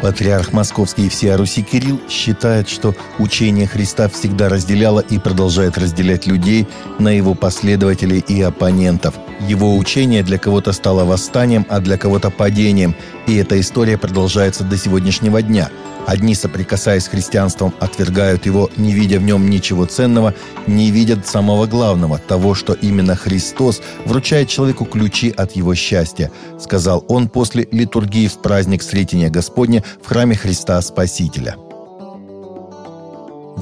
Патриарх Московский и всея Руси Кирилл считает, что учение Христа всегда разделяло и продолжает разделять людей на его последователей и оппонентов. Его учение для кого-то стало восстанием, а для кого-то падением, и эта история продолжается до сегодняшнего дня – Одни, соприкасаясь с христианством, отвергают его, не видя в нем ничего ценного, не видят самого главного, того, что именно Христос вручает человеку ключи от его счастья, сказал он после литургии в праздник Сретения Господня в храме Христа Спасителя.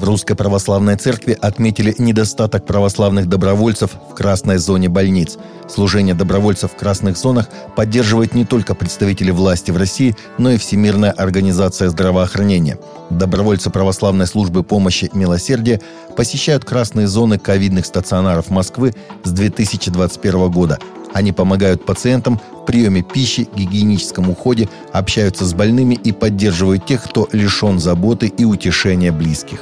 Русской Православной Церкви отметили недостаток православных добровольцев в красной зоне больниц. Служение добровольцев в красных зонах поддерживает не только представители власти в России, но и Всемирная организация здравоохранения. Добровольцы православной службы помощи «Милосердие» посещают красные зоны ковидных стационаров Москвы с 2021 года. Они помогают пациентам в приеме пищи, гигиеническом уходе, общаются с больными и поддерживают тех, кто лишен заботы и утешения близких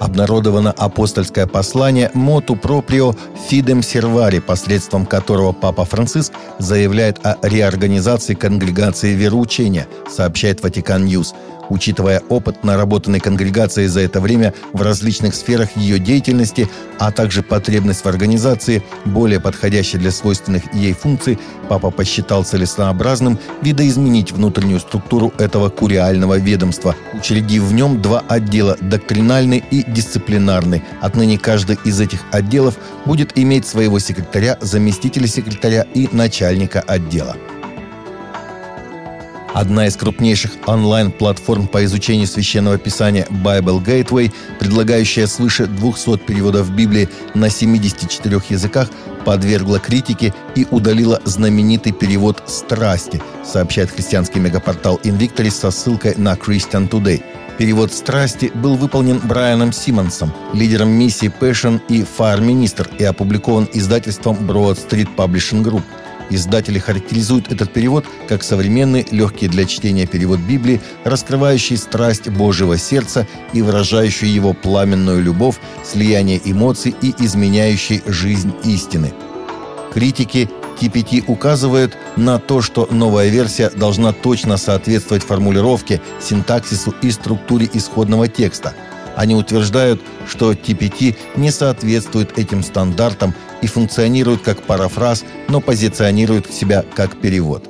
обнародовано апостольское послание «Motu proprio Fidem servare», посредством которого Папа Франциск заявляет о реорганизации конгрегации вероучения, сообщает Vatican News – учитывая опыт, наработанный конгрегацией за это время в различных сферах ее деятельности, а также потребность в организации, более подходящей для свойственных ей функций, папа посчитал целесообразным видоизменить внутреннюю структуру этого куриального ведомства, учредив в нем два отдела – доктринальный и дисциплинарный. Отныне каждый из этих отделов будет иметь своего секретаря, заместителя секретаря и начальника отдела. Одна из крупнейших онлайн-платформ по изучению священного писания Bible Gateway, предлагающая свыше 200 переводов Библии на 74 языках, подвергла критике и удалила знаменитый перевод «Страсти», сообщает христианский мегапортал Invictory со ссылкой на Christian Today. Перевод «Страсти» был выполнен Брайаном Симмонсом, лидером миссии Passion и Fire Minister и опубликован издательством Broad Street Publishing Group – Издатели характеризуют этот перевод как современный, легкий для чтения перевод Библии, раскрывающий страсть Божьего сердца и выражающий его пламенную любовь, слияние эмоций и изменяющий жизнь истины. Критики TPT указывают на то, что новая версия должна точно соответствовать формулировке, синтаксису и структуре исходного текста – они утверждают, что TPT не соответствует этим стандартам и функционирует как парафраз, но позиционирует себя как перевод.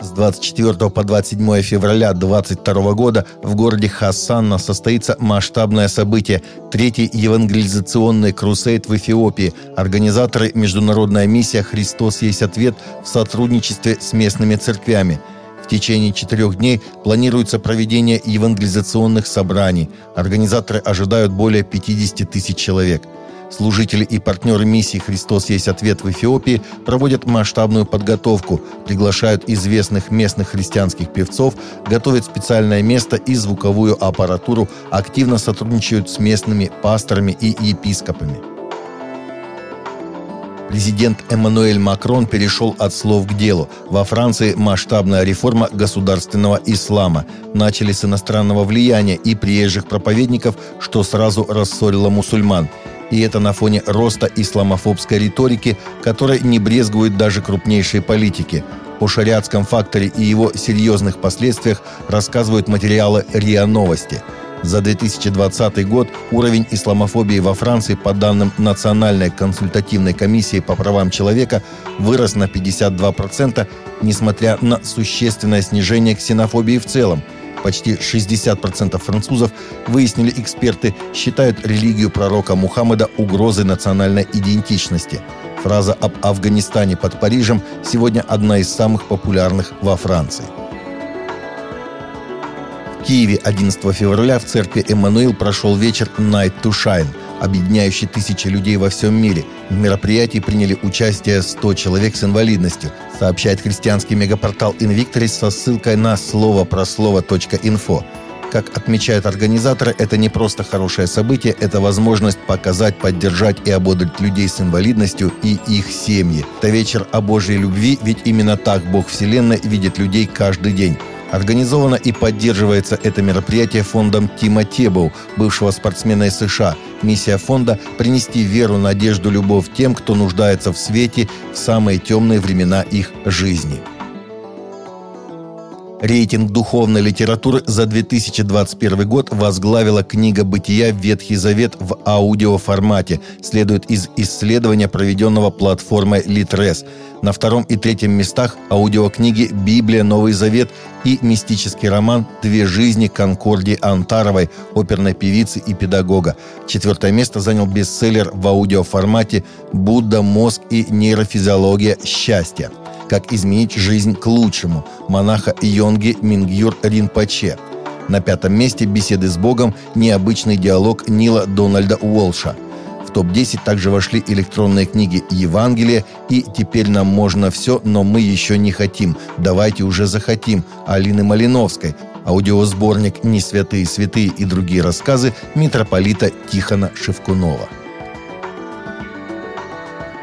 С 24 по 27 февраля 2022 года в городе Хасанна состоится масштабное событие – Третий евангелизационный крусейд в Эфиопии. Организаторы – Международная миссия «Христос есть ответ» в сотрудничестве с местными церквями – в течение четырех дней планируется проведение евангелизационных собраний. Организаторы ожидают более 50 тысяч человек. Служители и партнеры миссии «Христос есть ответ» в Эфиопии проводят масштабную подготовку, приглашают известных местных христианских певцов, готовят специальное место и звуковую аппаратуру, активно сотрудничают с местными пасторами и епископами. Президент Эммануэль Макрон перешел от слов к делу. Во Франции масштабная реформа государственного ислама. Начали с иностранного влияния и приезжих проповедников, что сразу рассорило мусульман. И это на фоне роста исламофобской риторики, которой не брезгуют даже крупнейшие политики. О шариатском факторе и его серьезных последствиях рассказывают материалы РИА Новости – за 2020 год уровень исламофобии во Франции, по данным Национальной консультативной комиссии по правам человека, вырос на 52%, несмотря на существенное снижение ксенофобии в целом. Почти 60% французов, выяснили эксперты, считают религию пророка Мухаммада угрозой национальной идентичности. Фраза об Афганистане под Парижем сегодня одна из самых популярных во Франции. Киеве 11 февраля в церкви Эммануил прошел вечер Night to Shine, объединяющий тысячи людей во всем мире. В мероприятии приняли участие 100 человек с инвалидностью, сообщает христианский мегапортал Invictoris со ссылкой на слово про слово.инфо. Как отмечают организаторы, это не просто хорошее событие, это возможность показать, поддержать и ободрить людей с инвалидностью и их семьи. Это вечер о Божьей любви, ведь именно так Бог Вселенной видит людей каждый день. Организовано и поддерживается это мероприятие фондом Тима Тебоу, бывшего спортсмена из США. Миссия фонда – принести веру, надежду, любовь тем, кто нуждается в свете в самые темные времена их жизни. Рейтинг духовной литературы за 2021 год возглавила книга «Бытия. Ветхий Завет» в аудиоформате, следует из исследования, проведенного платформой Litres. На втором и третьем местах аудиокниги «Библия. Новый Завет» и мистический роман «Две жизни» Конкорди Антаровой, оперной певицы и педагога. Четвертое место занял бестселлер в аудиоформате «Будда, мозг и нейрофизиология счастья» как изменить жизнь к лучшему монаха Йонги Мингюр Ринпаче. На пятом месте беседы с Богом необычный диалог Нила Дональда Уолша. В топ-10 также вошли электронные книги Евангелия и «Теперь нам можно все, но мы еще не хотим. Давайте уже захотим» Алины Малиновской, аудиосборник «Не святые святые» и другие рассказы митрополита Тихона Шевкунова.